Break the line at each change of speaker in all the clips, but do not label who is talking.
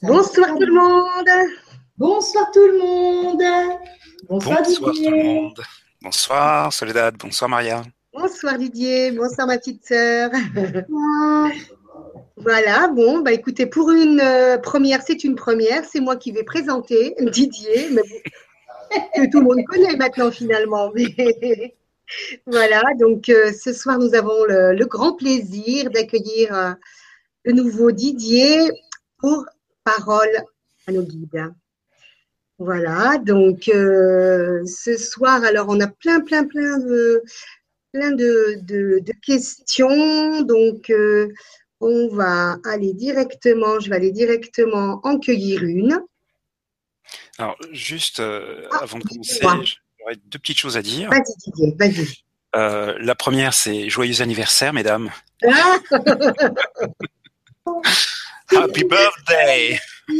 Bonsoir tout le monde.
Bonsoir tout le monde.
Bonsoir, bonsoir tout le monde. Bonsoir Soledad, bonsoir Maria.
Bonsoir Didier, bonsoir ma petite sœur. voilà, bon, bah écoutez, pour une euh, première, c'est une première, c'est moi qui vais présenter Didier, mais que tout le monde connaît maintenant finalement. voilà, donc euh, ce soir, nous avons le, grand plaisir d'accueillir euh, le nouveau Didier pour Parole à nos guides. Voilà, donc euh, ce soir, alors on a plein, plein, plein de, plein de, questions. Donc on va aller directement, je vais aller directement en cueillir une.
Alors, juste ah, avant de commencer, j'aurais deux petites choses à dire.
Vas-y, Didier, vas-y.
Euh, la première, c'est joyeux anniversaire, mesdames. Ah Happy birthday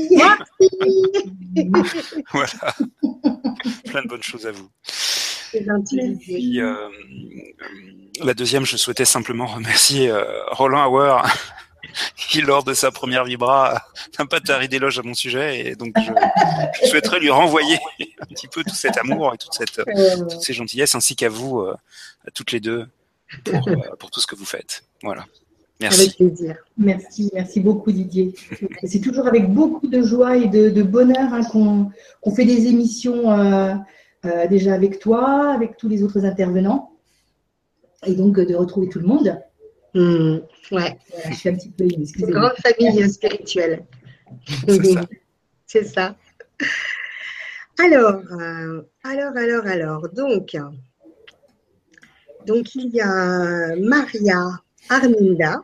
Voilà. Plein de bonnes choses à vous.
Gentil.
Euh, la deuxième, je souhaitais simplement remercier euh, Roland Hauer qui, lors de sa première vibra, n'a pas taré d'éloge à mon sujet. Et donc, je, souhaiterais lui renvoyer un petit peu tout cet amour et toute cette, euh. toutes ces gentillesses, ainsi qu'à vous, euh, à toutes les deux, pour, euh, pour, tout ce que vous faites. Voilà. Merci.
Avec plaisir. Merci, merci beaucoup Didier. C'est toujours avec beaucoup de joie et de, bonheur hein, qu'on fait des émissions déjà avec toi, avec tous les autres intervenants, et donc de retrouver tout le monde.
Mmh, ouais.
je suis un petit peu Une
grande famille spirituelle. C'est ça. Alors, euh, alors, alors, alors, donc, donc il y a Maria Arminda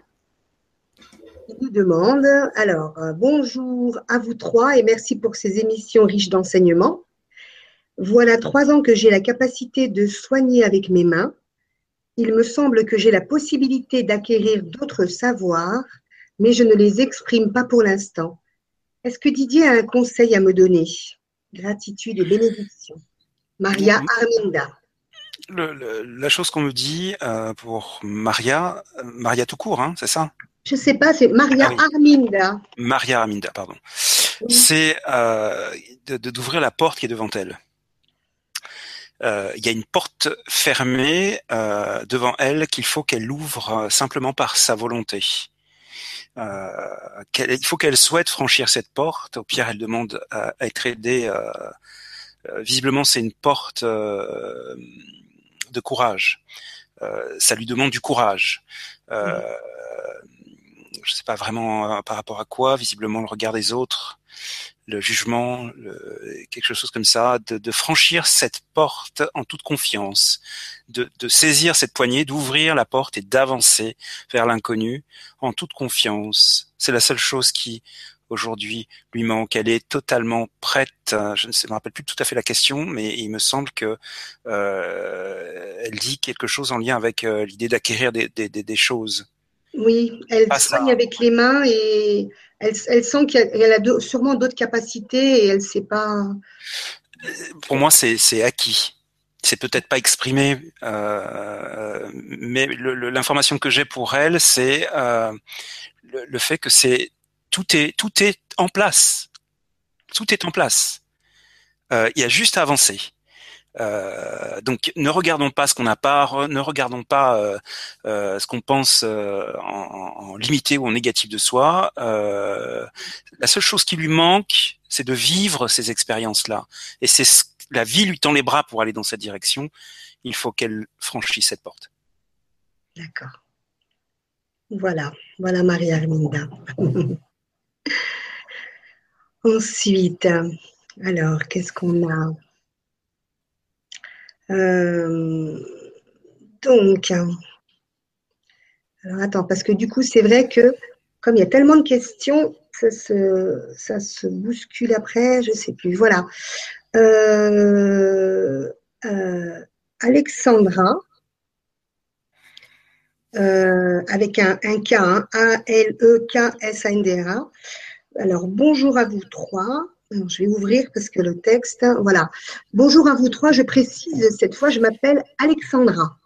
qui nous demande, alors, euh, bonjour à vous trois et merci pour ces émissions riches d'enseignements. Voilà trois ans que j'ai la capacité de soigner avec mes mains il me semble que j'ai la possibilité d'acquérir d'autres savoirs, mais je ne les exprime pas pour l'instant. Est-ce que Didier a un conseil à me donner? Gratitude et bénédiction. Maria Arminda.
La chose qu'on me dit euh, pour Maria, Maria tout court, hein, c'est ça?
Je ne sais pas, c'est Maria ah Arminda.
Maria Arminda, pardon. C'est euh, d'ouvrir la porte qui est devant elle. Euh, il y a une porte fermée euh, devant elle qu'il faut qu'elle ouvre euh, simplement par sa volonté. il faut qu'elle souhaite franchir cette porte. Au pire, elle demande à, être aidée. visiblement, c'est une porte de courage. ça lui demande du courage. Euh, Je sais pas vraiment par rapport à quoi. Visiblement, le regard des autres le jugement, quelque chose comme ça, de, franchir cette porte en toute confiance, de, saisir cette poignée, d'ouvrir la porte et d'avancer vers l'inconnu en toute confiance. C'est la seule chose qui aujourd'hui lui manque. Elle est totalement prête. Je ne me rappelle plus tout à fait la question, mais il me semble que euh, elle dit quelque chose en lien avec euh, l'idée d'acquérir des, des, choses.
Oui, elle soigne avec les mains et elle, sent qu'elle a sûrement d'autres capacités et elle ne sait pas.
Pour moi, c'est acquis. C'est peut-être pas exprimé, euh, mais l'information que j'ai pour elle, c'est euh, le, fait que c'est tout est tout est en place. Tout est en place. Euh, il y a juste à avancer. Euh, donc ne regardons pas ce qu'on n'a pas, ne regardons pas euh, euh, ce qu'on pense en, en, limité ou en négatif de soi. la seule chose qui lui manque, c'est de vivre ces expériences-là. Et c'est la vie lui tend les bras pour aller dans cette direction. Il faut qu'elle franchisse cette porte.
D'accord. Voilà, voilà Marie-Arminda. Ensuite, alors, qu'est-ce qu'on a? Euh, donc, alors attends, parce que du coup, c'est vrai que comme il y a tellement de questions, ça se, ça se bouscule après, je ne sais plus. Voilà. Euh, euh, Alexandra, avec un, un K, hein, A-L-E-K-S-A-N-D-R-A. Alors, bonjour à vous trois je vais ouvrir parce que le texte, voilà. Bonjour à vous trois, je précise, cette fois, je m'appelle Alexandra,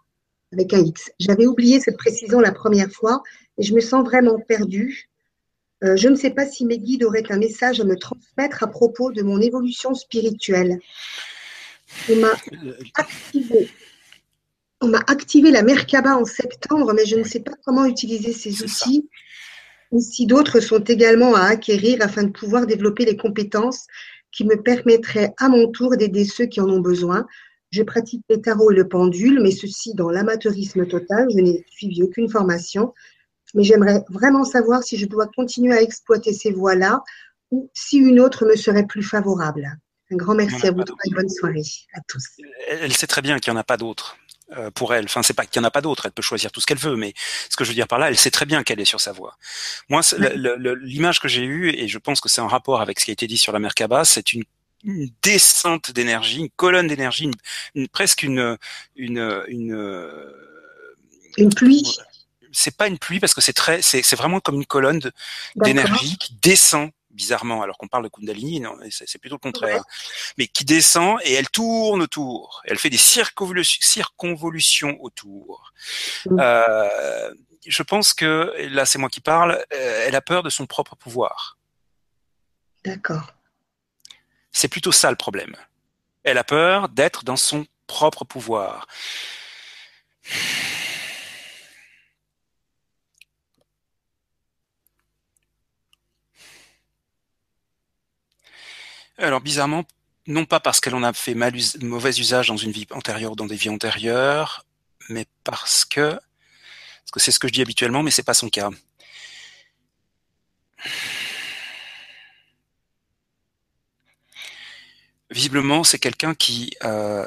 avec un X. J'avais oublié cette précision la première fois et je me sens vraiment perdue. Euh, je ne sais pas si mes guides auraient un message à me transmettre à propos de mon évolution spirituelle. On m'a activé, on m'a activé la Merkaba en septembre, mais je ne sais pas comment utiliser ces outils. Ou si d'autres sont également à acquérir afin de pouvoir développer les compétences qui me permettraient à mon tour d'aider ceux qui en ont besoin. Je pratique les tarots et le pendule, mais ceci dans l'amateurisme total. Je n'ai suivi aucune formation mais j'aimerais vraiment savoir si je dois continuer à exploiter ces voies-là ou si une autre me serait plus favorable. Un grand merci à vous et bonne soirée à tous.
Elle sait très bien qu'il n'y en a pas d'autres pour elle. Enfin, c'est pas qu'il n'y en a pas d'autres. Elle peut choisir tout ce qu'elle veut, mais ce que je veux dire par là, elle sait très bien qu'elle est sur sa voie. Moi, l'image que j'ai eue, et je pense que c'est en rapport avec ce qui a été dit sur la Merkaba, c'est une, descente d'énergie, une colonne d'énergie, une, presque une, une, une,
une pluie
c'est pas une pluie parce que c'est très, c'est vraiment comme une colonne d'énergie qui descend bizarrement, alors qu'on parle de Kundalini, non, c'est plutôt le contraire, mais qui descend et elle tourne autour, elle fait des circonvolutions autour. Mm. Euh, je pense que là, c'est moi qui parle. Euh, elle a peur de son propre pouvoir.
D'accord.
C'est plutôt ça le problème. Elle a peur d'être dans son propre pouvoir. Alors bizarrement, non pas parce qu'elle en a fait mauvais usage dans une vie antérieure, dans des vies antérieures, mais parce que, parce que c'est ce que je dis habituellement, mais c'est pas son cas. Visiblement, c'est quelqu'un qui, euh,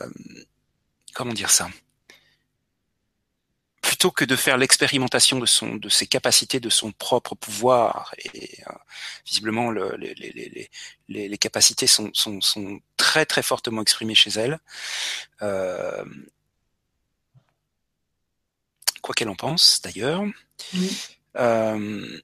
comment dire ça? Plutôt que de faire l'expérimentation de son, de ses capacités, de son propre pouvoir, et euh, visiblement le, les, les, les, les, capacités sont, sont, sont, très très fortement exprimées chez elle. Euh, quoi qu'elle en pense, d'ailleurs. Euh,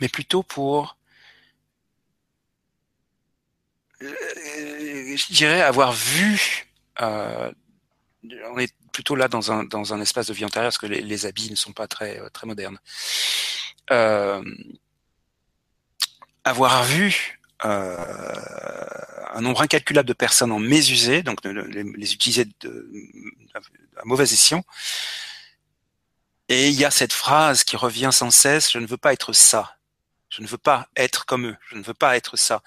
mais plutôt pour euh, je dirais avoir vu. Euh, on est plutôt là dans un dans un espace de vie antérieure parce que les, habits ne sont pas très euh, très modernes. Euh, avoir vu euh, un nombre incalculable de personnes en mésusé, donc les, les utiliser de, à mauvais escient. Et il y a cette phrase qui revient sans cesse je ne veux pas être ça. Je ne veux pas être comme eux. Je ne veux pas être ça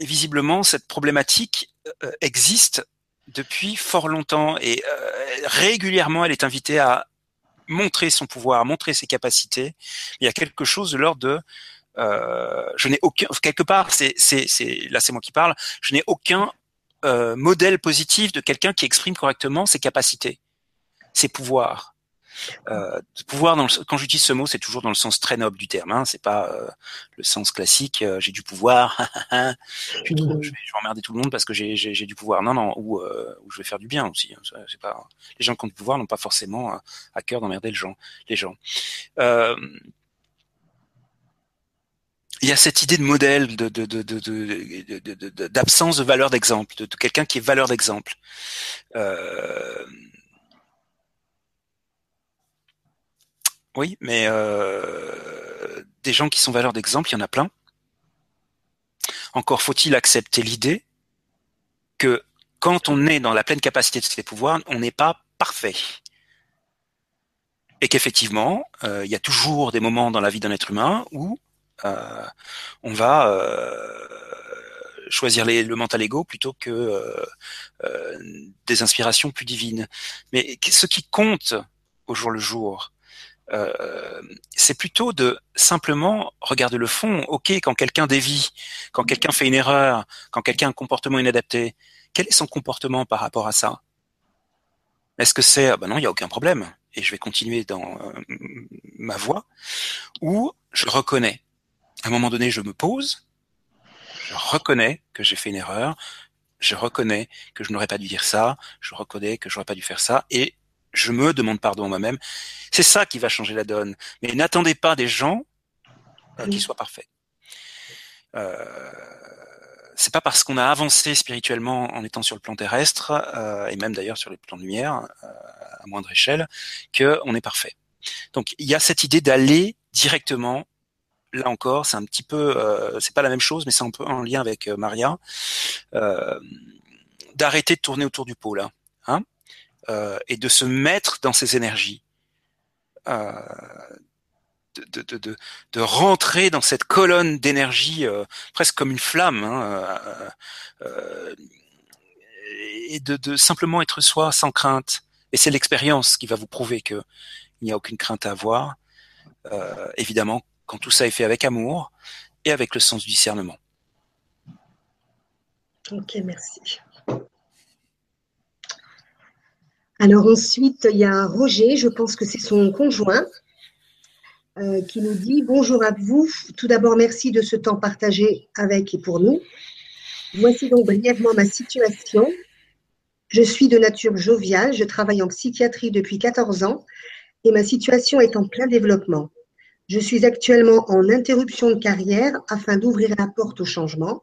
visiblement, cette problématique euh, existe depuis fort longtemps et euh, régulièrement, elle est invitée à montrer son pouvoir, montrer ses capacités. Il y a quelque chose de l'ordre de euh, je n'ai aucun quelque part c'est c'est c'est là c'est moi qui parle je n'ai aucun modèle positif de quelqu'un qui exprime correctement ses capacités ses pouvoirs euh, pouvoir, dans le, quand j'utilise ce mot, c'est toujours dans le sens très noble du terme. Hein, c'est pas euh, le sens classique. Euh, j'ai du pouvoir. je, vais, je, vais, emmerder tout le monde parce que j'ai, j'ai, du pouvoir. Non, non. Ou, euh, ou je vais faire du bien aussi. Hein, c'est pas les gens qui ont du pouvoir n'ont pas forcément à cœur d'emmerder les gens. Les gens. il y a cette idée de modèle, de, de, de, de, d'absence de, valeur d'exemple, de, quelqu'un qui est valeur d'exemple. Euh, Oui, mais euh, des gens qui sont valeurs d'exemple, il y en a plein. Encore faut-il accepter l'idée que quand on est dans la pleine capacité de ses pouvoirs, on n'est pas parfait. Et qu'effectivement, euh, il y a toujours des moments dans la vie d'un être humain où euh, on va choisir le mental ego plutôt que des inspirations plus divines. Mais ce qui compte au jour le jour, euh, c'est plutôt de simplement regarder le fond. Ok, quand quelqu'un dévie, quand quelqu'un fait une erreur, quand quelqu'un a un comportement inadapté, quel est son comportement par rapport à ça? Est-ce que c'est, ah ben non, il n'y a aucun problème, et je vais continuer dans euh, ma voie, ou je reconnais. À un moment donné, je me pose, je reconnais que j'ai fait une erreur, je reconnais que je n'aurais pas dû dire ça, je reconnais que j'aurais pas dû faire ça, et je me demande pardon à moi-même. C'est ça qui va changer la donne. Mais n'attendez pas des gens euh, qui soient parfaits. Euh, c'est pas parce qu'on a avancé spirituellement en étant sur le plan terrestre et même d'ailleurs sur les plans de lumière à moindre échelle que on est parfait. Donc il y a cette idée d'aller directement là encore, c'est un petit peu, euh, c'est pas la même chose, mais c'est un peu en lien avec euh, Maria, euh, d'arrêter de tourner autour du pôle, hein, hein et de se mettre dans ses énergies, de, de, de, de, rentrer dans cette colonne d'énergie presque comme une flamme, hein, et de, simplement être soi sans crainte. Et c'est l'expérience qui va vous prouver que il n'y a aucune crainte à avoir. Euh, évidemment, quand tout ça est fait avec amour et avec le sens du discernement.
Ok, merci. Alors ensuite, il y a Roger, je pense que c'est son conjoint, euh, qui nous dit Bonjour à vous. Tout d'abord, merci de ce temps partagé avec et pour nous. Voici donc brièvement ma situation. Je suis de nature joviale, je travaille en psychiatrie depuis 14 ans et ma situation est en plein développement. Je suis actuellement en interruption de carrière afin d'ouvrir la porte au changement.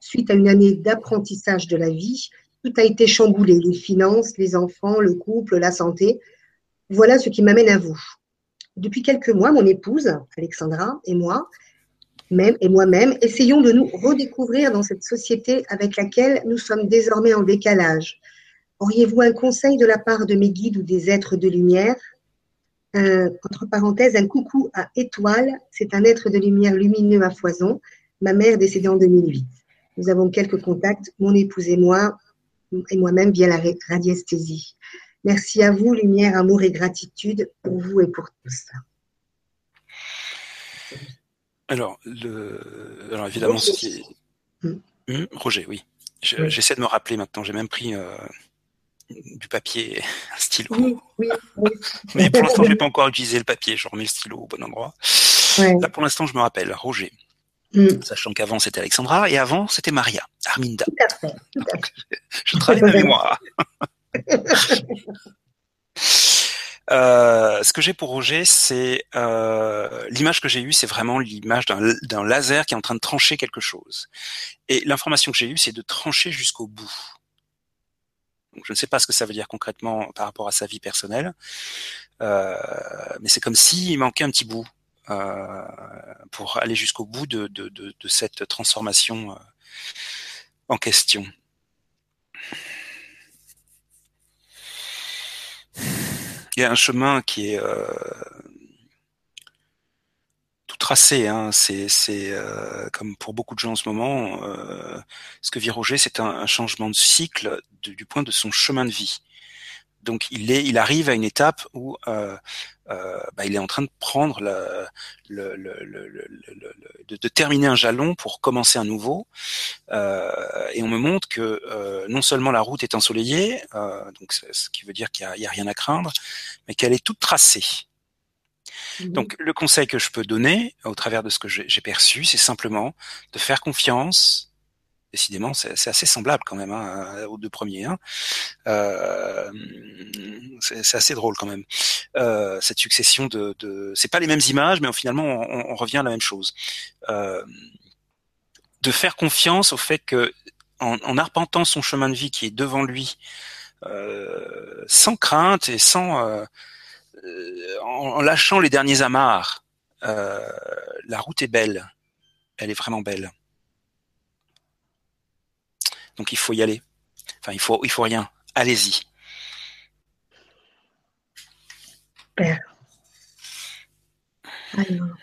Suite à une année d'apprentissage de la vie, tout a été chamboulé, les finances, les enfants, le couple, la santé. Voilà ce qui m'amène à vous. Depuis quelques mois, mon épouse, Alexandra, et moi, même et moi-même, essayons de nous redécouvrir dans cette société avec laquelle nous sommes désormais en décalage. Auriez-vous un conseil de la part de mes guides ou des êtres de lumière? Entre parenthèses, un coucou à Étoile. C'est un être de lumière lumineux à foison. Ma mère décédée en 2008. Nous avons quelques contacts, mon épouse et moi, et moi-même via la radiesthésie. Merci à vous, lumière, amour et gratitude pour vous et pour tous.
Alors, le... Alors évidemment, ce qui hmm. Hmm, Roger, oui. J'essaie de me rappeler maintenant. J'ai même pris euh, du papier, un stylo. Oui, oui, Mais pour l'instant, je n'ai pas encore utilisé le papier. Je remets le stylo au bon endroit. Là, pour l'instant, je me rappelle Roger. Mm. Sachant qu'avant, c'était Alexandra et avant, c'était Maria, Arminda. Tout à fait. je travaille ma mémoire. Euh, ce que j'ai pour Roger, c'est euh, l'image que j'ai eue, c'est vraiment l'image d'un laser qui est en train de trancher quelque chose. Et l'information que j'ai eue, c'est de trancher jusqu'au bout je ne sais pas ce que ça veut dire concrètement par rapport à sa vie personnelle, euh, mais c'est comme s'il manquait un petit bout pour aller jusqu'au bout de, cette transformation euh, en question. Il y a un chemin qui est tracé. Hein. C'est, euh, comme pour beaucoup de gens en ce moment, euh, ce que vit Roger, c'est un, changement de cycle du point de son chemin de vie. Donc il est, il arrive à une étape où euh, bah, il est en train de prendre le, de, terminer un jalon pour commencer un nouveau. et on me montre que non seulement la route est ensoleillée, donc ce qui veut dire qu'il n'y a, rien à craindre, mais qu'elle est toute tracée. Mhm. Donc le conseil que je peux donner au travers de ce que j'ai perçu, c'est simplement de faire confiance. Décidément, c'est assez semblable quand même hein, aux deux premiers. Hein. Euh, c'est assez drôle quand même. Euh, cette succession de, de c'est pas les mêmes images, mais finalement on, revient à la même chose. Euh, de faire confiance au fait que en, en, arpentant son chemin de vie qui est devant lui, euh, sans crainte et sans euh, euh, en, lâchant les derniers amarres, euh, la route est belle. Elle est vraiment belle. Donc il faut y aller. Enfin, il faut, il faut rien. Allez-y.
Super. Alors,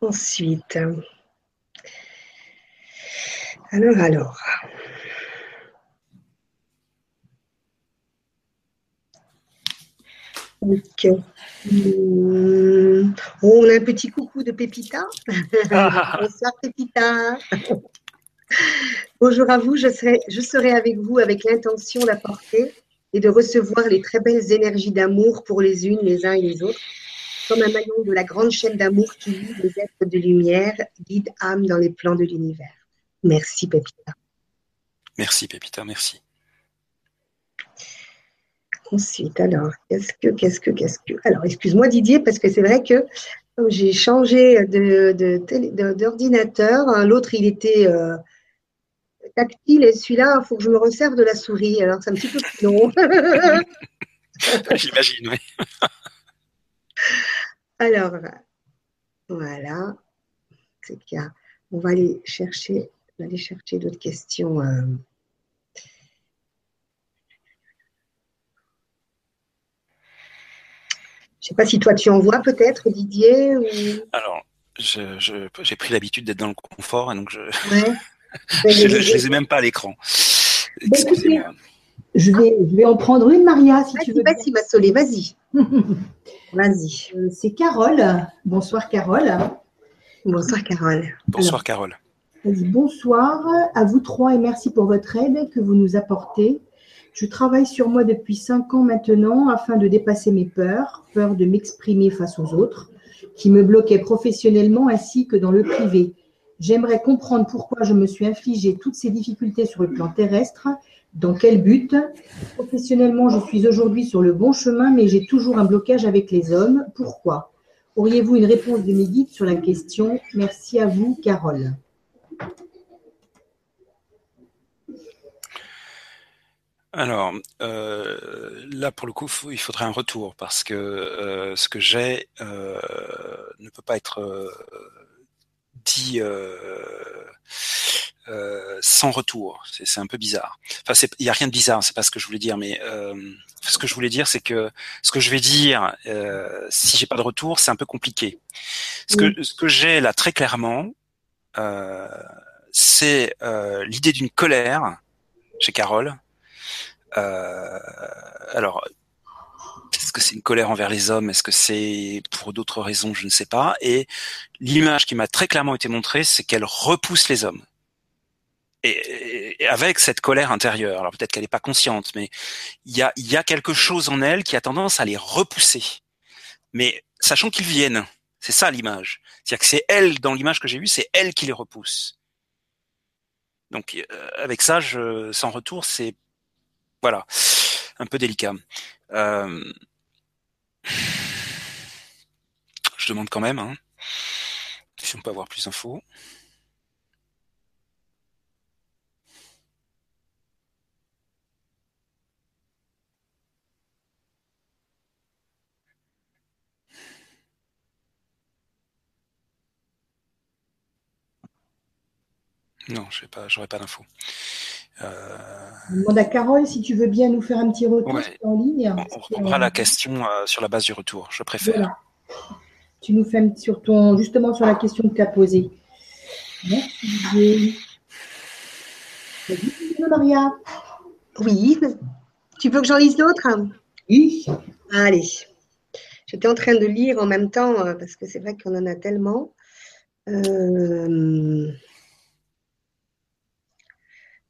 ensuite. Alors, alors. Hmm. on a un petit coucou de Pépita. Ah. Bonsoir Pépita. Bonjour à vous, je serai, je serai avec vous avec l'intention d'apporter et de recevoir les très belles énergies d'amour pour les unes, les uns et les autres, comme un maillon de la grande chaîne d'amour qui lie les êtres de lumière, guide âme dans les plans de l'univers. Merci Pépita.
Merci Pépita, merci.
Ensuite, alors, qu'est-ce que, qu'est-ce que, qu'est-ce que. Alors, excuse-moi Didier, parce que c'est vrai que j'ai changé de, d'ordinateur, hein, l'autre il était, euh, tactile et celui-là, il faut que je me resserve de la souris. Alors, c'est un petit peu plus long.
J'imagine, oui.
Alors, voilà. C'est qu'il On va aller chercher, on va aller chercher d'autres questions. euh. Je sais pas si toi tu en vois peut-être, Didier. Ou...
Alors, je- je- j'ai pris l'habitude d'être dans le confort, et donc je
Ouais.
je, je les ai même pas à l'écran. Excusez-moi.
Je vais, je vais en prendre une, Maria, si tu veux.
vas-y, Massolé, vas-y. Vas-y.
Euh, C'est Carole. Bonsoir, Carole.
Bonsoir, Carole.
Bonsoir Carole.
Bonsoir à vous trois et merci pour votre aide que vous nous apportez. Je travaille sur moi depuis cinq ans maintenant afin de dépasser mes peurs, peur de m'exprimer face aux autres, qui me bloquaient professionnellement ainsi que dans le privé. J'aimerais comprendre pourquoi je me suis infligé toutes ces difficultés sur le plan terrestre, dans quel but? Professionnellement, je suis aujourd'hui sur le bon chemin, mais j'ai toujours un blocage avec les hommes. Pourquoi? Auriez-vous une réponse de mes guides sur la question? Merci à vous, Carole.
Alors euh, là, pour le coup, il faudrait un retour parce que euh, ce que j'ai euh, ne peut pas être euh, euh, sans retour. C'est un peu bizarre. Enfin, il y a rien de bizarre. C'est pas ce que je voulais dire, mais euh, ce que je voulais dire, c'est que ce que je vais dire, euh, si j'ai pas de retour, c'est un peu compliqué. Ce que ce que j'ai là très clairement, c'est l'idée d'une colère chez Carole. Alors, que c'est une colère envers les hommes Est-ce que c'est pour d'autres raisons Je ne sais pas. Et l'image qui m'a très clairement été montrée, c'est qu'elle repousse les hommes. Et, et avec cette colère intérieure, alors peut-être qu'elle n'est pas consciente, mais il y a, y a quelque chose en elle qui a tendance à les repousser. Mais sachant qu'ils viennent, c'est ça l'image. C'est-à-dire que c'est elle, dans l'image que j'ai vue, c'est elle qui les repousse. Donc euh, avec ça, je, sans retour, c'est voilà, un peu délicat. Euh, je demande quand même, hein, si on peut avoir plus d'infos. Non, je sais pas, pas d'infos. Euh,
Je demande à Carole si tu veux bien nous faire un petit retour
Ouais.
en ligne.
on reprendra
euh,
la question euh, sur la base du retour, je préfère.
Voilà. Tu nous fais un petit- sur ton, justement sur la question que tu as posée. Merci Didier. Maria.
Oui. Tu veux que j'en lise d'autres?
Oui.
Allez. J'étais en train de lire en même temps, euh, parce que c'est vrai qu'on en a tellement. Euh,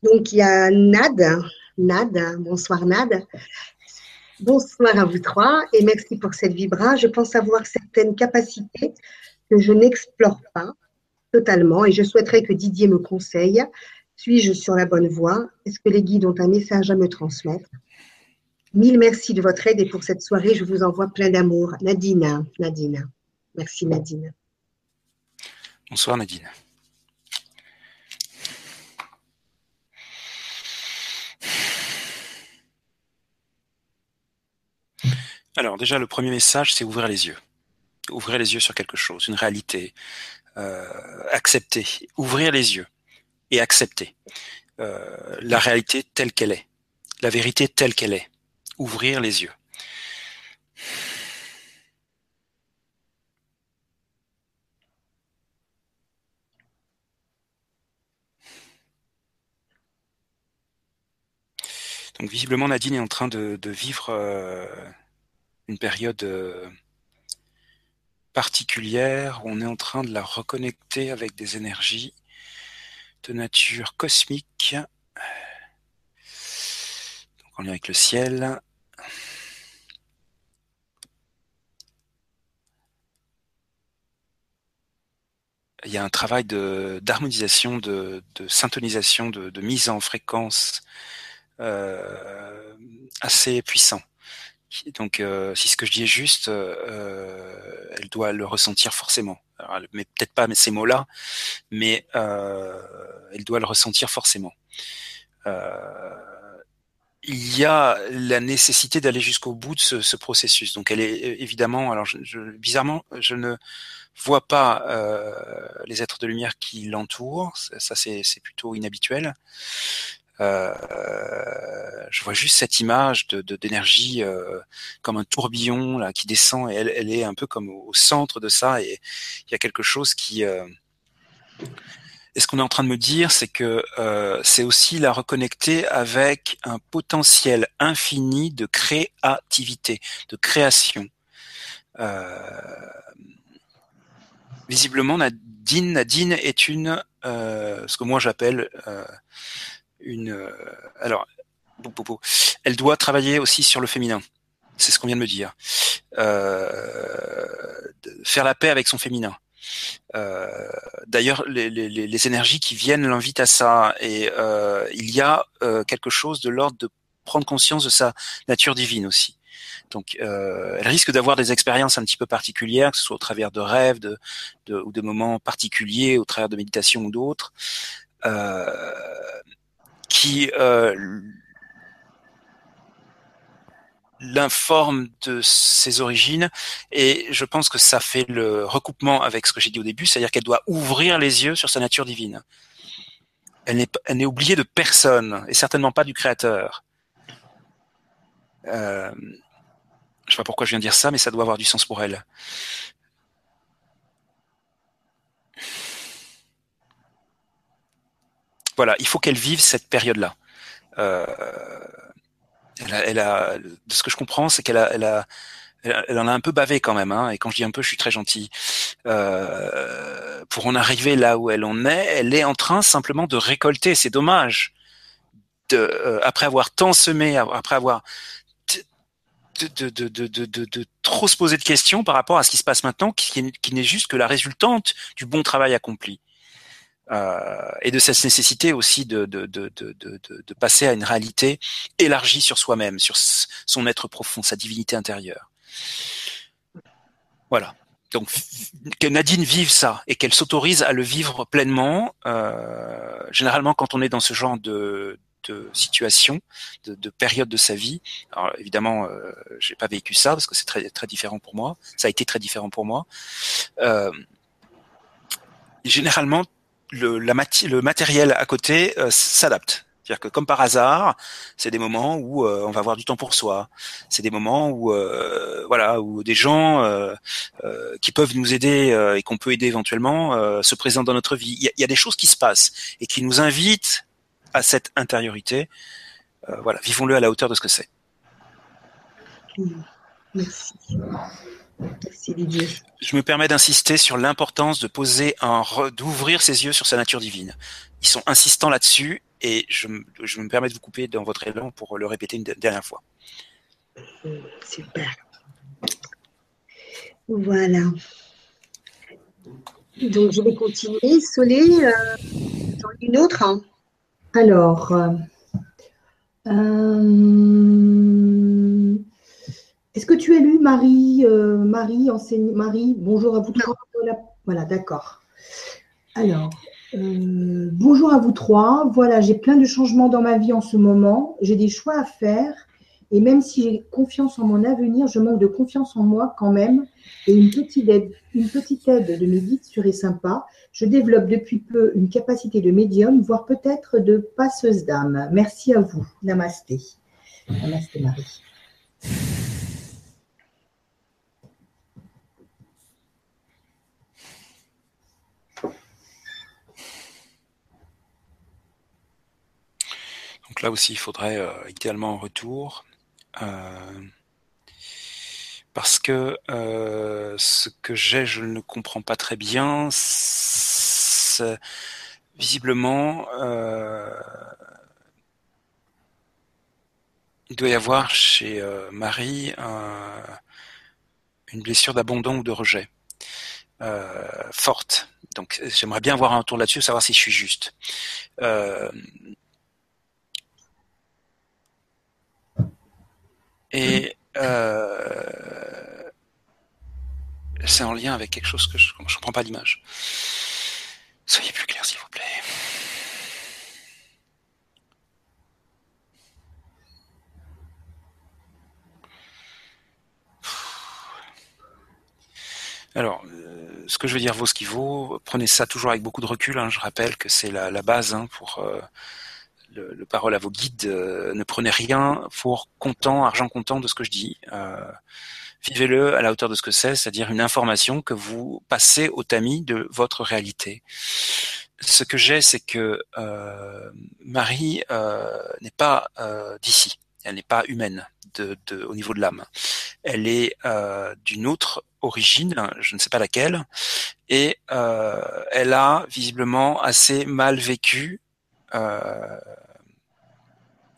Donc, il y a Nad. Nad, bonsoir Nad. Bonsoir à vous trois et merci pour cette vibra. Je pense avoir certaines capacités que je n'explore pas totalement et je souhaiterais que Didier me conseille. Suis-je sur la bonne voie? Est-ce que les guides ont un message à me transmettre? Mille merci de votre aide et pour cette soirée, je vous envoie plein d'amour. Nadine, Nadine. Merci Nadine.
Bonsoir Nadine. Alors déjà, le premier message, c'est ouvrir les yeux. Ouvrir les yeux sur quelque chose, une réalité. Euh, accepter. Ouvrir les yeux et accepter euh, la réalité telle qu'elle est. La vérité telle qu'elle est. Ouvrir les yeux. Donc visiblement, Nadine est en train de, vivre euh, une période euh, particulière où on est en train de la reconnecter avec des énergies de nature cosmique, donc en lien avec le ciel. Il y a un travail de d'harmonisation, de, de syntonisation, de, de mise en fréquence euh, assez puissant. Donc, euh, si ce que je dis est juste, euh, elle doit le ressentir forcément. mais peut-être pas ces mots-là, mais euh, elle doit le ressentir forcément. il y a la nécessité d'aller jusqu'au bout de ce, processus. Donc, elle est évidemment, alors bizarrement, je ne vois pas les êtres de lumière qui l'entourent. Ça, c'est plutôt inhabituel. Euh, je vois juste cette image de d'énergie euh, comme un tourbillon là qui descend et elle, elle est un peu comme au centre de ça et il y a quelque chose qui euh, et ce qu'on est en train de me dire, c'est que euh, c'est aussi la reconnecter avec un potentiel infini de créativité, de création. Euh, visiblement, Nadine, Nadine est une, euh, ce que moi j'appelle une. Euh, alors, elle doit travailler aussi sur le féminin. C'est ce qu'on vient de me dire. Euh, faire la paix avec son féminin. Euh, D'ailleurs, les, énergies qui viennent l'invitent à ça, et il y a euh, quelque chose de l'ordre de prendre conscience de sa nature divine aussi. Donc, elle risque d'avoir des expériences un petit peu particulières, que ce soit au travers de rêves, de, de ou de moments particuliers, au travers de méditation ou d'autres. Qui euh, l'informe de ses origines et je pense que ça fait le recoupement avec ce que j'ai dit au début, c'est-à-dire qu'elle doit ouvrir les yeux sur sa nature divine. Elle n'est, elle n'est oubliée de personne et certainement pas du Créateur. Euh, je sais pas pourquoi je viens de dire ça, mais ça doit avoir du sens pour elle. Voilà, il faut qu'elle vive cette période-là. Euh, de ce que je comprends, c'est qu'elle a, elle en a un peu bavé quand même. Hein, et quand je dis un peu, je suis très gentil. Euh, pour en arriver là où elle en est, elle est en train simplement de récolter. C'est dommage. Euh, après avoir tant semé, après avoir de, trop se poser de questions par rapport à ce qui se passe maintenant, qui n'est juste que la résultante du bon travail accompli. Euh, et de cette nécessité aussi de, de, de, de, passer à une réalité élargie sur soi-même, sur son être profond, sa divinité intérieure. Voilà. Donc que Nadine vive ça et qu'elle s'autorise à le vivre pleinement. Euh, généralement, quand on est dans ce genre de, de situation, de, de, période de sa vie. Alors évidemment, euh, j'ai pas vécu ça parce que c'est très très différent pour moi. Ça a été très différent pour moi. Euh, généralement, le, la le matériel à côté euh, s'adapte. C'est-à-dire que comme par hasard, c'est des moments où euh, on va avoir du temps pour soi. C'est des moments où euh, voilà, où des gens qui peuvent nous aider et qu'on peut aider éventuellement se présentent dans notre vie. Il y, y, a, des choses qui se passent et qui nous invitent à cette intériorité. voilà, vivons-le à la hauteur de ce que c'est.
Merci.
Je me permets d'insister sur l'importance de poser un, d'ouvrir ses yeux sur sa nature divine. Ils sont insistants là-dessus et je, je, me permets de vous couper dans votre élan pour le répéter une dernière fois.
Super. Voilà. Donc je vais continuer. Solé, euh, une autre. Hein.
Alors, euh, euh est-ce que tu as lu Marie, euh, Marie, enseigne, Marie, bonjour à vous trois. Voilà, d'accord. Alors, euh, bonjour à vous trois. Voilà, j'ai plein de changements dans ma vie en ce moment. J'ai des choix à faire. Et même si j'ai confiance en mon avenir, je manque de confiance en moi quand même. Et une petite aide, de mes guides serait sympa. Je développe depuis peu une capacité de médium, voire peut-être de passeuse d'âme. Merci à vous. Namasté. Namasté Marie.
Donc là aussi, il faudrait euh, idéalement un retour. Euh, parce que euh, ce que j'ai, je ne comprends pas très bien. Visiblement, il doit y avoir chez Marie une blessure d'abandon ou de rejet forte. Donc j'aimerais bien avoir un tour là-dessus, savoir si je suis juste. Et euh, c'est en lien avec quelque chose que je ne comprends pas l'image. Soyez plus clair, s'il vous plaît. Alors, euh, ce que je veux dire vaut ce qui vaut. Prenez ça toujours avec beaucoup de recul. Hein. Je rappelle que c'est la, base hein, pour euh, le, parole à vos guides. Euh, ne prenez rien pour comptant, argent comptant de ce que je dis. Vivez-le à la hauteur de ce que c'est, c'est-à-dire une information que vous passez au tamis de votre réalité. Ce que j'ai, c'est que Marie n'est pas d'ici. Elle n'est pas humaine de, au niveau de l'âme. Elle est d'une autre origine, je ne sais pas laquelle, et euh, elle a visiblement assez mal vécu euh,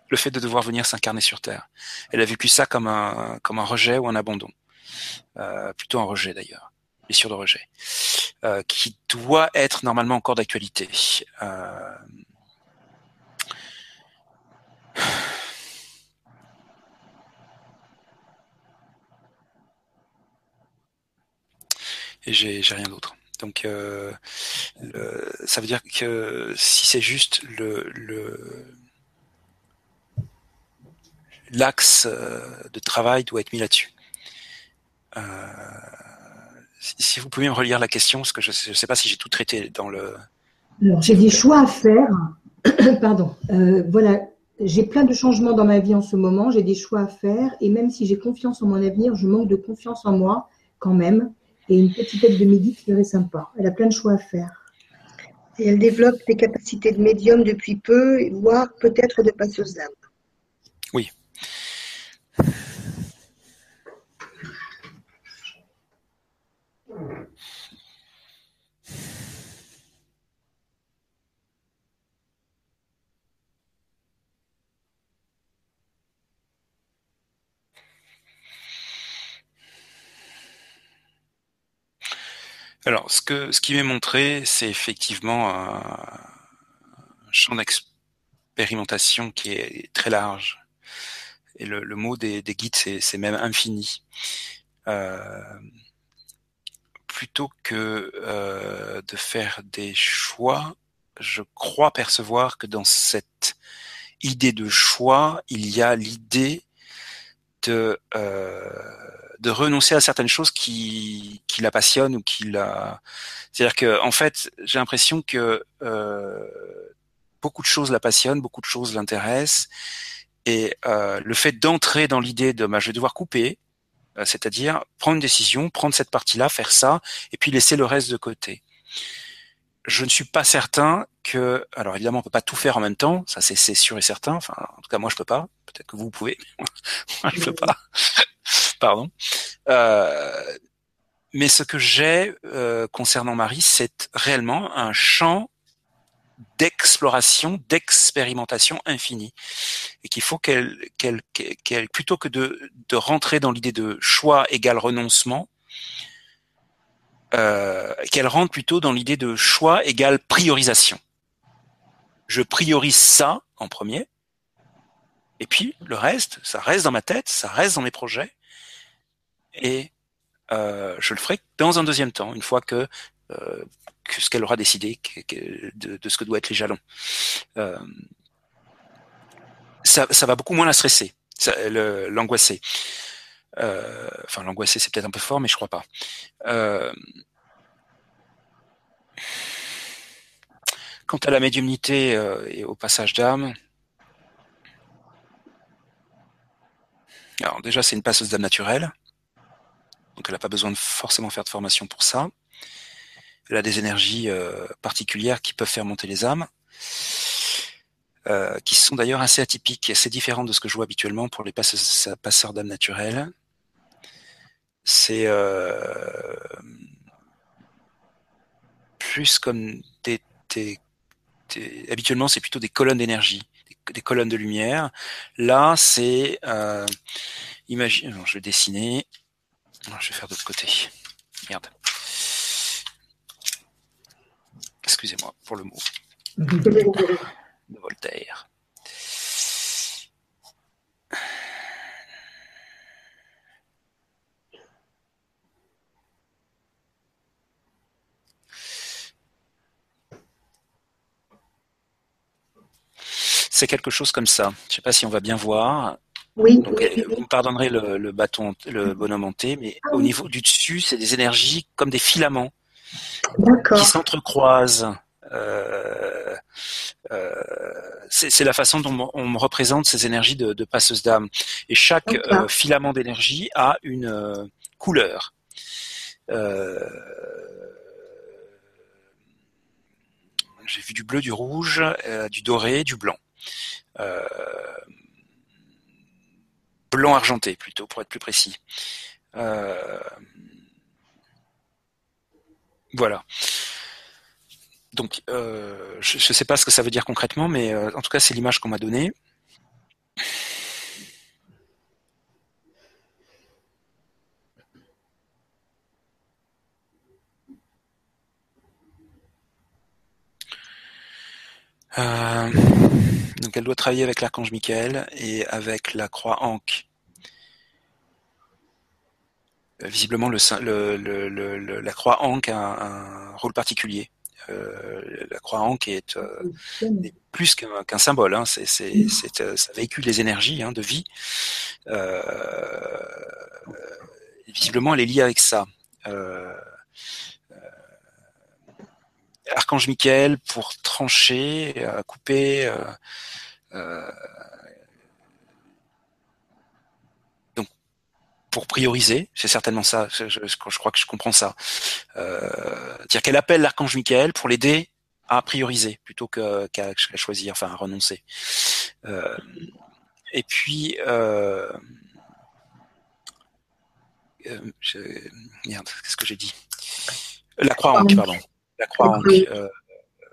le fait de devoir venir s'incarner sur Terre. Elle a vécu ça comme un rejet ou un abandon, euh, plutôt un rejet d'ailleurs, blessure de rejet, qui doit être normalement encore d'actualité. et j'ai rien d'autre. Donc euh, ça veut dire que si c'est juste le l'axe euh, de travail doit être mis là-dessus. Euh, si vous pouvez me relire la question, parce que je ne sais pas si j'ai tout traité dans le.
Alors j'ai des choix à faire. Pardon. voilà, j'ai plein de changements dans ma vie en ce moment. J'ai des choix à faire et même si j'ai confiance en mon avenir, je manque de confiance en moi quand même et une petite aide de midi qui serait sympa. Elle a plein de choix à faire.
Et elle développe des capacités de médium depuis peu, voire peut-être de passeuse d'âme.
Oui. Alors, ce que ce qui m'est montré, c'est effectivement un, champ d'expérimentation qui est très large. Et le, mot des, guides, c'est même infini. Euh, plutôt que euh, de faire des choix, je crois percevoir que dans cette idée de choix, il y a l'idée de euh, de renoncer à certaines choses qui, qui la passionnent ou qui la. C'est-à-dire que en fait, j'ai l'impression que euh, beaucoup de choses la passionnent, beaucoup de choses l'intéressent, et euh, le fait d'entrer dans l'idée de bah, je vais devoir couper, euh, c'est-à-dire prendre une décision, prendre cette partie-là, faire ça, et puis laisser le reste de côté. Je ne suis pas certain que, alors évidemment, on peut pas tout faire en même temps, ça c'est sûr et certain. Enfin, en tout cas, moi je peux pas. Peut-être que vous pouvez. moi je peux pas. Pardon. Euh, mais ce que j'ai euh, concernant Marie, c'est réellement un champ d'exploration, d'expérimentation infinie, et qu'il faut qu'elle, qu'elle, qu'elle, plutôt que de, de rentrer dans l'idée de choix égal renoncement, euh, qu'elle rentre plutôt dans l'idée de choix égal priorisation. Je priorise ça en premier, et puis le reste, ça reste dans ma tête, ça reste dans mes projets, et euh, je le ferai dans un deuxième temps, une fois que, euh, ce qu'elle aura décidé de, ce que doivent être les jalons. Euh, ça, ça, va beaucoup moins la stresser, l'angoisser. Enfin, l'angoisser, c'est peut-être un peu fort, mais je crois pas. Quant à la médiumnité et au passage d'âme, alors déjà, c'est une passeuse d'âme naturelle. Donc elle n'a pas besoin de forcément faire de formation pour ça. Elle a des énergies euh, particulières qui peuvent faire monter les âmes, euh, qui sont d'ailleurs assez atypiques et assez différentes de ce que je vois habituellement pour les passeurs, d'âmes naturelles. C'est euh, plus comme des, habituellement c'est plutôt des colonnes d'énergie, des, colonnes de lumière. Là c'est imagine, je vais dessiner. Je vais faire de l'autre côté. Merde. Excusez-moi pour le mot. de Voltaire. C'est quelque chose comme ça. Je ne sais pas si on va bien voir.
Oui.
Donc, vous me pardonnerez le, le bâton, le bonhomme hanté, mais
Ah
au niveau du dessus, c'est des énergies comme des filaments qui s'entrecroisent. Euh, euh, c'est la façon dont on me représente ces énergies de, de passeuse d'âme. Et chaque euh, filament d'énergie a une euh, couleur. Euh, J'ai vu du bleu, du rouge, euh, du doré, du blanc. Blanc argenté plutôt, pour être plus précis. Euh, voilà. Donc, euh, je ne sais pas ce que ça veut dire concrètement, mais euh, en tout cas, c'est l'image qu'on m'a donnée. Donc, elle doit travailler avec l'archange Michael et avec la croix Ankh. Euh, Visiblement, la croix Ankh a un, rôle particulier. Euh, la croix Ankh est, euh, plus qu'un symbole. Hein. Ça véhicule les énergies hein, de vie. Visiblement, elle est liée avec ça. Archange Michael pour trancher, euh, couper. euh, euh, donc, pour prioriser, c'est certainement ça. Je, je- je crois que je comprends ça. Dire qu'elle appelle l'archange Michael pour l'aider à prioriser plutôt qu'à choisir, enfin à renoncer. Et puis, je- merde, qu'est-ce que j'ai dit? La croix Ankh, pardon. La croix Ankh. euh,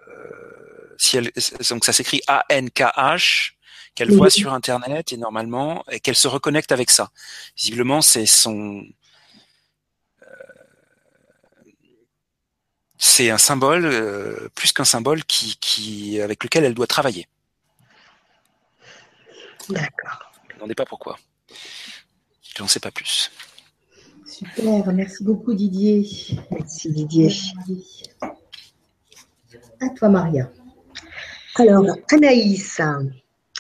euh, si elle, donc ça s'écrit A-N-K-H, qu'elle
Oui.
voit sur Internet et normalement, et qu'elle se reconnecte avec ça. Visiblement, c'est son, c'est un symbole, euh, plus qu'un symbole, qui, qui, avec lequel elle doit travailler.
D'accord.
Ne me demandez pas pourquoi. Je n'en sais pas plus.
Super, merci beaucoup Didier.
Merci Didier.
À toi Maria.
Alors, Anaïs.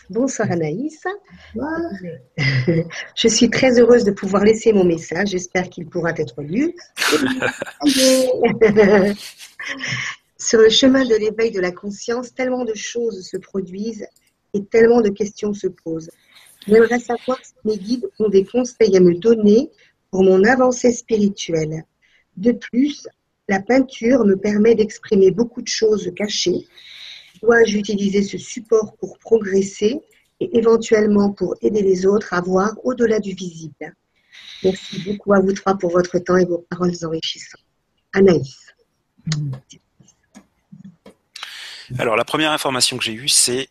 Bonsoir Anaïs.
Bonsoir.
Je suis très heureuse de pouvoir laisser mon message. J'espère qu'il pourra être lu. Sur le chemin de l'éveil de la conscience, tellement de choses se produisent et tellement de questions se posent. J'aimerais savoir si mes guides ont des conseils à me donner pour mon avancée spirituelle. De plus, la peinture me permet d'exprimer beaucoup de choses cachées. Dois-je utiliser ce support pour progresser et éventuellement pour aider les autres à voir au-delà du visible? Merci beaucoup à vous trois pour votre temps et vos paroles enrichissantes. Anaïs.
Alors, la première information que j'ai eue, c'est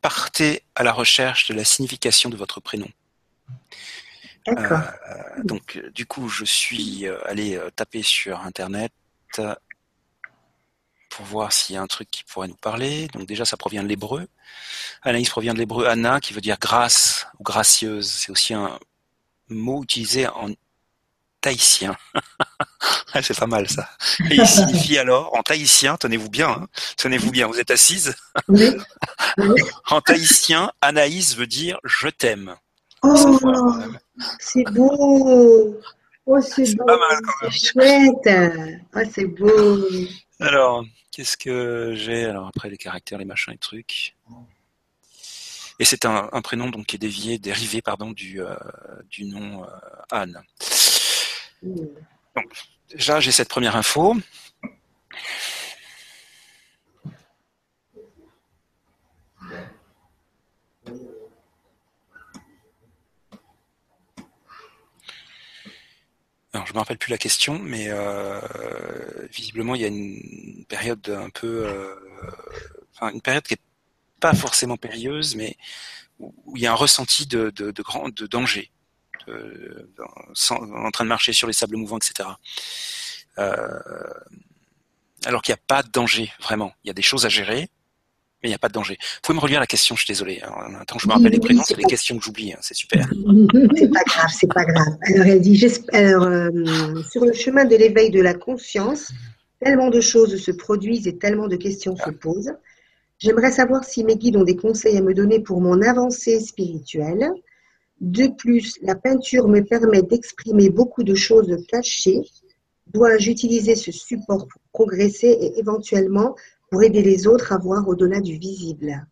partez à la recherche de la signification de votre prénom. Euh, donc, euh, du coup, je suis euh, allé euh, taper sur Internet pour voir s'il y a un truc qui pourrait nous parler. Donc, déjà, ça provient de l'hébreu. Anaïs provient de l'hébreu Anna, qui veut dire grâce ou gracieuse. C'est aussi un mot utilisé en tahitien. Ah, C'est pas mal ça. Et il signifie alors, en tahitien, tenez-vous bien, hein, tenez-vous bien, vous êtes assise. En tahitien, Anaïs veut dire je t'aime.
Oh, c'est beau. Oh, c'est beau.
pas mal quand même.
C'est chouette. Oh, c'est beau.
Alors, qu'est-ce que j'ai Alors après les caractères, les machins, les trucs? Et c'est un, un prénom donc qui est dévié, dérivé pardon du euh, du nom euh, Anne.
Mm.
Déjà, j'ai cette première info. Alors, je me rappelle plus la question, mais euh, visiblement, il y a une période un peu, euh, enfin, une période qui est pas forcément périlleuse, mais où il y a un ressenti de, de, de grand, de danger, sans- en train de marcher sur les sables mouvants, etc. Euh, alors qu'il n'y a pas de danger, vraiment. Il y a des choses à gérer, mais il n'y a pas de danger. Vous pouvez me relire la question, je suis désolé. Alors, Attends, je me rappelle les prénoms,
c'est
les
pas-
questions que j'oublie, hein, c'est super.
C'est pas grave, c'est pas grave. Alors elle dit, j'espère, alors, euh, sur le chemin de l'éveil de la conscience, tellement de choses se produisent et tellement de questions se posent. J'aimerais savoir si mes guides ont des conseils à me donner pour mon avancée spirituelle. De plus, la peinture me permet d'exprimer beaucoup de choses cachées. Dois-je utiliser ce support pour progresser et éventuellement pour aider les autres à voir au-delà du visible.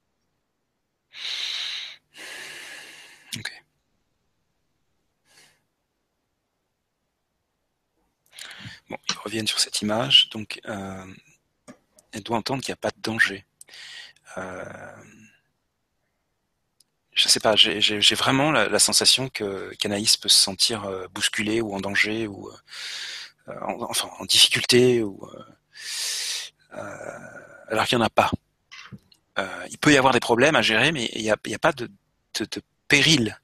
Bon, ils reviennent sur cette image. Donc, euh, elle doit entendre qu'il n'y a pas de danger. Euh, je sais pas, j'ai vraiment la, sensation que qu'Anaïs peut se sentir euh, bousculée ou en danger ou en, enfin en difficulté ou alors qu'il n'y en a pas. il peut y avoir des problèmes à gérer, mais il n'y a, pas de, péril.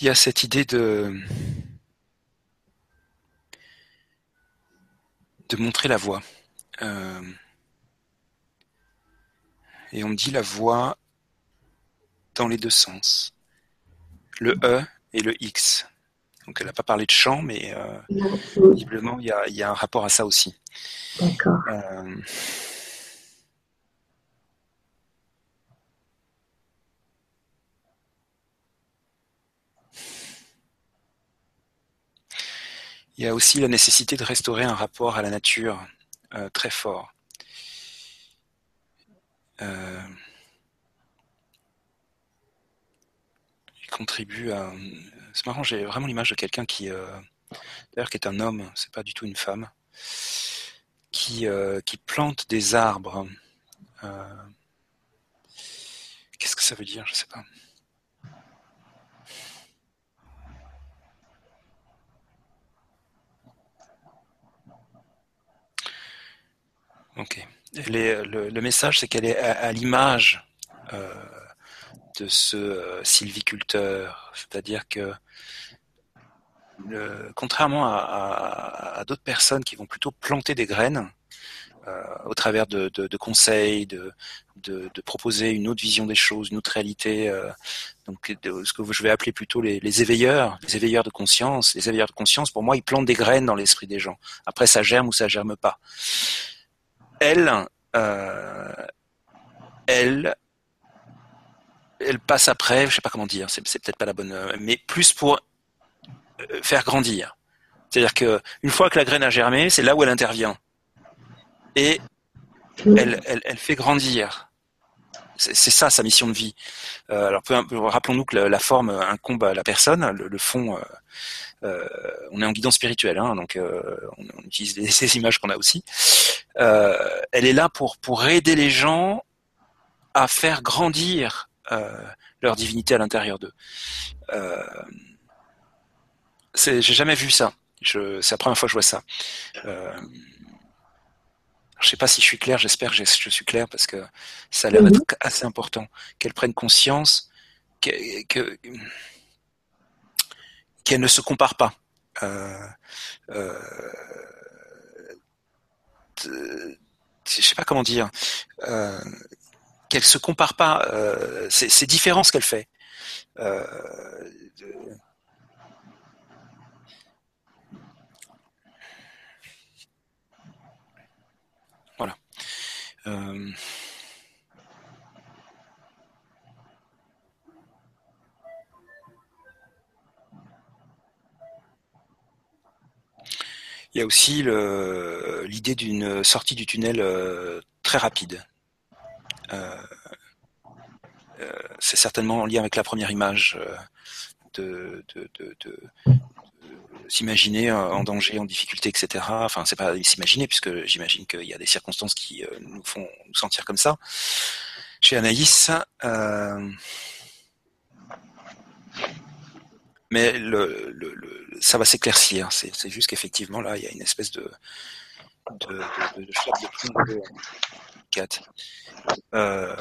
il y a cette idée de montrer la voix. Euh, et on me dit la voix dans les deux sens. Le E et le X. Donc elle n'a pas parlé de chant, mais euh, visiblement il y, a, il y, a, un rapport à ça aussi.
D'accord.
Euh, Il y a aussi la nécessité de restaurer un rapport à la nature euh, très fort. Euh, il contribue à. C'est marrant, j'ai vraiment l'image de quelqu'un qui, euh, d'ailleurs, qui est un homme, c'est pas du tout une femme, qui qui plante des arbres. Qu'est-ce que ça veut dire? Je sais pas. Ok. Le, message, c'est qu'elle est à, l'image euh, de ce euh, sylviculteur, c'est-à-dire que contrairement à, d'autres personnes qui vont plutôt planter des graines euh, au travers de, conseils, de, proposer une autre vision des choses, une autre réalité, donc ce que je vais appeler plutôt les, les, éveilleurs, les éveilleurs de conscience. Les éveilleurs de conscience, pour moi, ils plantent des graines dans l'esprit des gens. Après, ça germe ou ça germe pas elle, euh, elle, elle passe après, je sais pas comment dire, c'est, peut-être pas la bonne, euh, mais plus pour euh, faire grandir. C'est-à-dire que une fois que la graine a germé, c'est là où elle intervient et elle, elle, fait grandir. C'est, ça sa mission de vie. alors rappelons-nous que la, forme incombe à la personne, le, fond. on est en guidance spirituelle, hein, donc on, utilise ces images qu'on a aussi. Euh, elle est là pour pour aider les gens à faire grandir euh, leur divinité à l'intérieur d'eux. Euh, j'ai jamais vu ça. C'est la première fois que je vois ça. Euh, je sais pas si je suis clair, j'espère que je suis clair parce que ça a l'air d'être assez important qu'elle prenne conscience qu'elle que, ne se compare pas. Euh, euh, euh, je sais pas comment dire, euh, qu'elle se compare pas. Euh, c'est différent ce qu'elle fait. Euh, voilà. Euh, Il y a aussi l'idée d'une sortie du tunnel euh, très rapide. Euh, c'est certainement en lien avec la première image de, s'imaginer en danger, en difficulté, etc. Enfin, c'est pas s'imaginer puisque j'imagine qu'il y a des circonstances qui nous font nous sentir comme ça. Chez Anaïs, mais le, ça va s'éclaircir. C'est, juste qu'effectivement là, il y a une espèce de de, de, euh,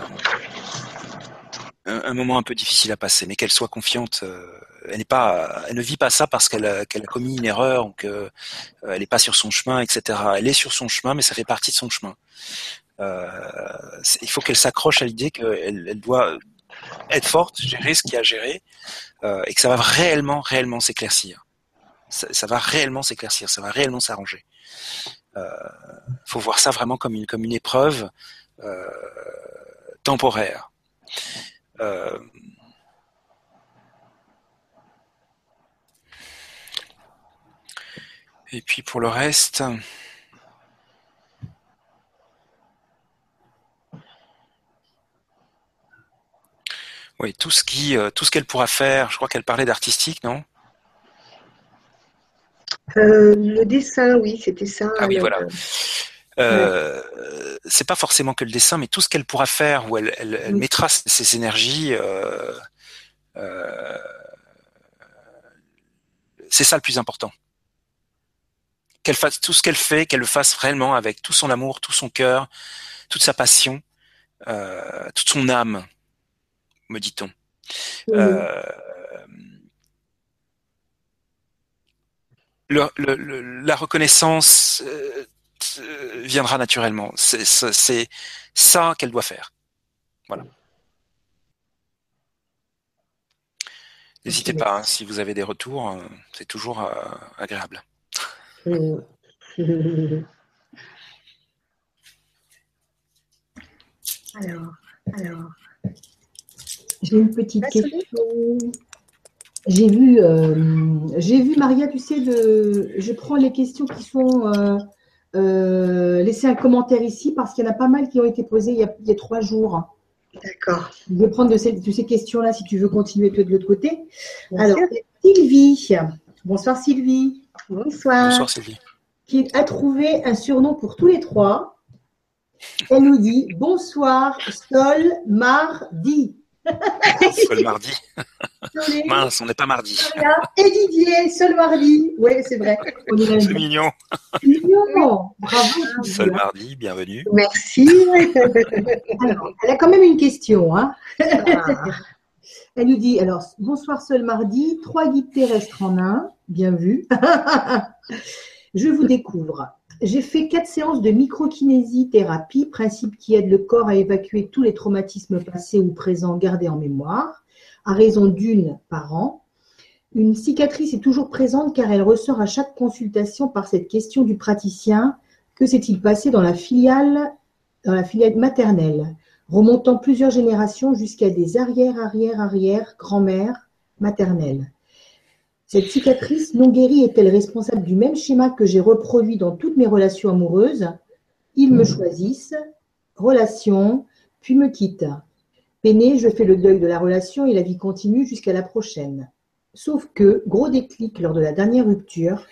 un, moment un peu difficile à passer, mais qu'elle soit confiante. Euh, elle n'est pas, elle ne vit pas ça parce qu'elle a, a commis une erreur ou qu'elle euh, n'est pas sur son chemin, etc. Elle est sur son chemin, mais ça fait partie de son chemin. Euh, il faut qu'elle s'accroche à l'idée qu'elle elle doit être forte, gérer ce qu'il y a à gérer, euh, et que ça va réellement, réellement s'éclaircir. Ça, va réellement s'éclaircir, ça va réellement s'arranger. Euh, faut voir ça vraiment comme une comme une épreuve euh, temporaire. Euh, et puis pour le reste. Oui, tout ce qui, euh, tout ce qu'elle pourra faire. Je crois qu'elle parlait d'artistique, non?
Euh, Le dessin, oui, c'était ça.
Ah oui, voilà. Euh, c'est pas forcément que le dessin, mais tout ce qu'elle pourra faire, où elle, elle, elle mettra ses énergies. Euh, euh, c'est ça le plus important. Qu'elle fasse tout ce qu'elle fait, qu'elle le fasse réellement avec tout son amour, tout son cœur, toute sa passion, euh, toute son âme me dit-on. Euh, le, le, la reconnaissance euh, viendra naturellement. C'est ça qu'elle doit faire. Voilà. N'hésitez pas, hein, si vous avez des retours, euh, c'est toujours euh, agréable.
Alors, alors, j'ai une petite question. J'ai vu, euh, j'ai vu Maria, tu sais, de, je prends les questions qui sont euh, euh, laissez un commentaire ici parce qu'il y en a pas mal qui ont été posées il y a, il y a trois jours.
D'accord.
Je vais prendre de ces, de ces questions-là si tu veux continuer toi de l'autre côté. Bien Alors, sûr. Sylvie. Bonsoir Sylvie.
Bonsoir.
Bonsoir Sylvie.
Qui a trouvé un surnom pour tous les trois. Elle nous dit bonsoir Sol Mardi.
Seul mardi. Mince, on n'est pas mardi.
Et Didier, seul mardi. Oui, c'est vrai.
C'est mignon.
Mignon. Bravo.
Seul mardi, bienvenue.
Merci.
Alors, elle a quand même une question. Hein. Ah. Elle nous dit alors bonsoir seul mardi, trois guides terrestres en un, bien vu. Je vous découvre. J'ai fait quatre séances de microkinésie-thérapie, principe qui aide le corps à évacuer tous les traumatismes passés ou présents gardés en mémoire, à raison d'une par an. Une cicatrice est toujours présente car elle ressort à chaque consultation par cette question du praticien que s'est-il passé dans la filiale, dans la filiale maternelle, remontant plusieurs générations jusqu'à des arrière-arrière-arrière grand-mères maternelles. Cette cicatrice non guérie est-elle responsable du même schéma que j'ai reproduit dans toutes mes relations amoureuses? Ils me choisissent, relation, puis me quittent. Peiné, je fais le deuil de la relation et la vie continue jusqu'à la prochaine. Sauf que, gros déclic lors de la dernière rupture,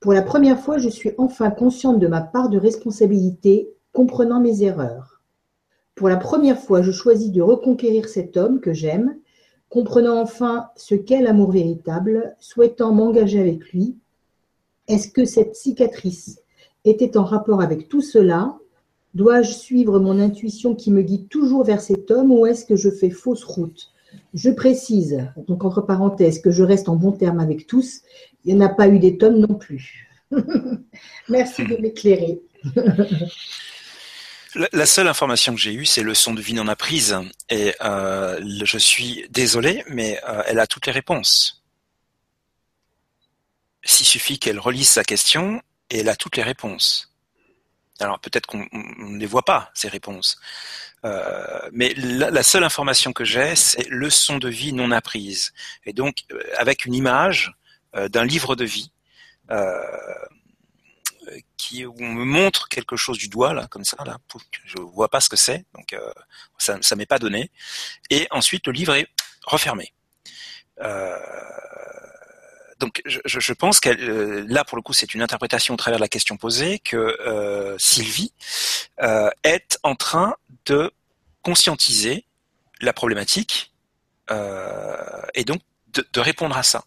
pour la première fois, je suis enfin consciente de ma part de responsabilité, comprenant mes erreurs. Pour la première fois, je choisis de reconquérir cet homme que j'aime comprenant enfin ce qu'est l'amour véritable, souhaitant m'engager avec lui, est-ce que cette cicatrice était en rapport avec tout cela? Dois-je suivre mon intuition qui me guide toujours vers cet homme ou est-ce que je fais fausse route? Je précise, donc entre parenthèses, que je reste en bon terme avec tous. Il n'y en a pas eu des tonnes non plus. Merci de m'éclairer.
La seule information que j'ai eue, c'est le son de vie non apprise. Et euh, je suis désolé, mais euh, elle a toutes les réponses. S'il suffit qu'elle relise sa question, et elle a toutes les réponses. Alors peut-être qu'on ne les voit pas, ces réponses. Euh, mais la, la, seule information que j'ai, c'est le son de vie non apprise. Et donc, avec une image d'un livre de vie qui où on me montre quelque chose du doigt là comme ça là je vois pas ce que c'est donc euh, ça ça m'est pas donné et ensuite le livre est refermé euh, donc je, je pense que euh, là pour le coup c'est une interprétation au travers de la question posée que euh, Sylvie euh, est en train de conscientiser la problématique et donc de, de, répondre à ça.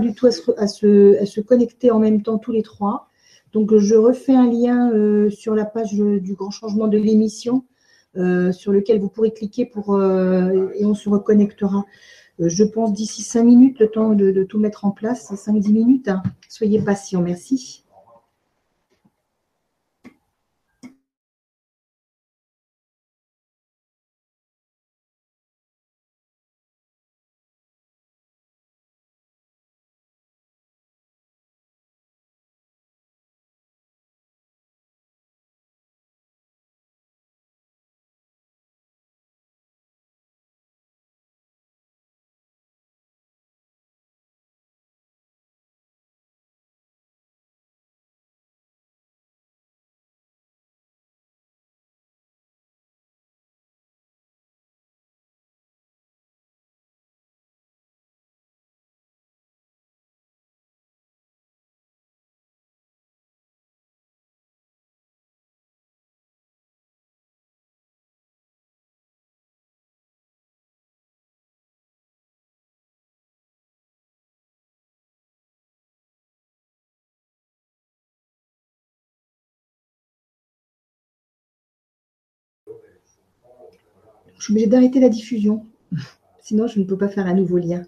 Du tout à se, connecter en même temps tous les trois. Donc, je refais un lien euh, sur la page du grand changement de l'émission euh, sur lequel vous pourrez cliquer pour, euh, et on se reconnectera. je pense d'ici cinq minutes, le temps de, tout mettre en place, 5-10 minutes. Hein. Soyez patients, merci. Je suis obligée d'arrêter la diffusion. Sinon, je ne peux pas faire un nouveau lien.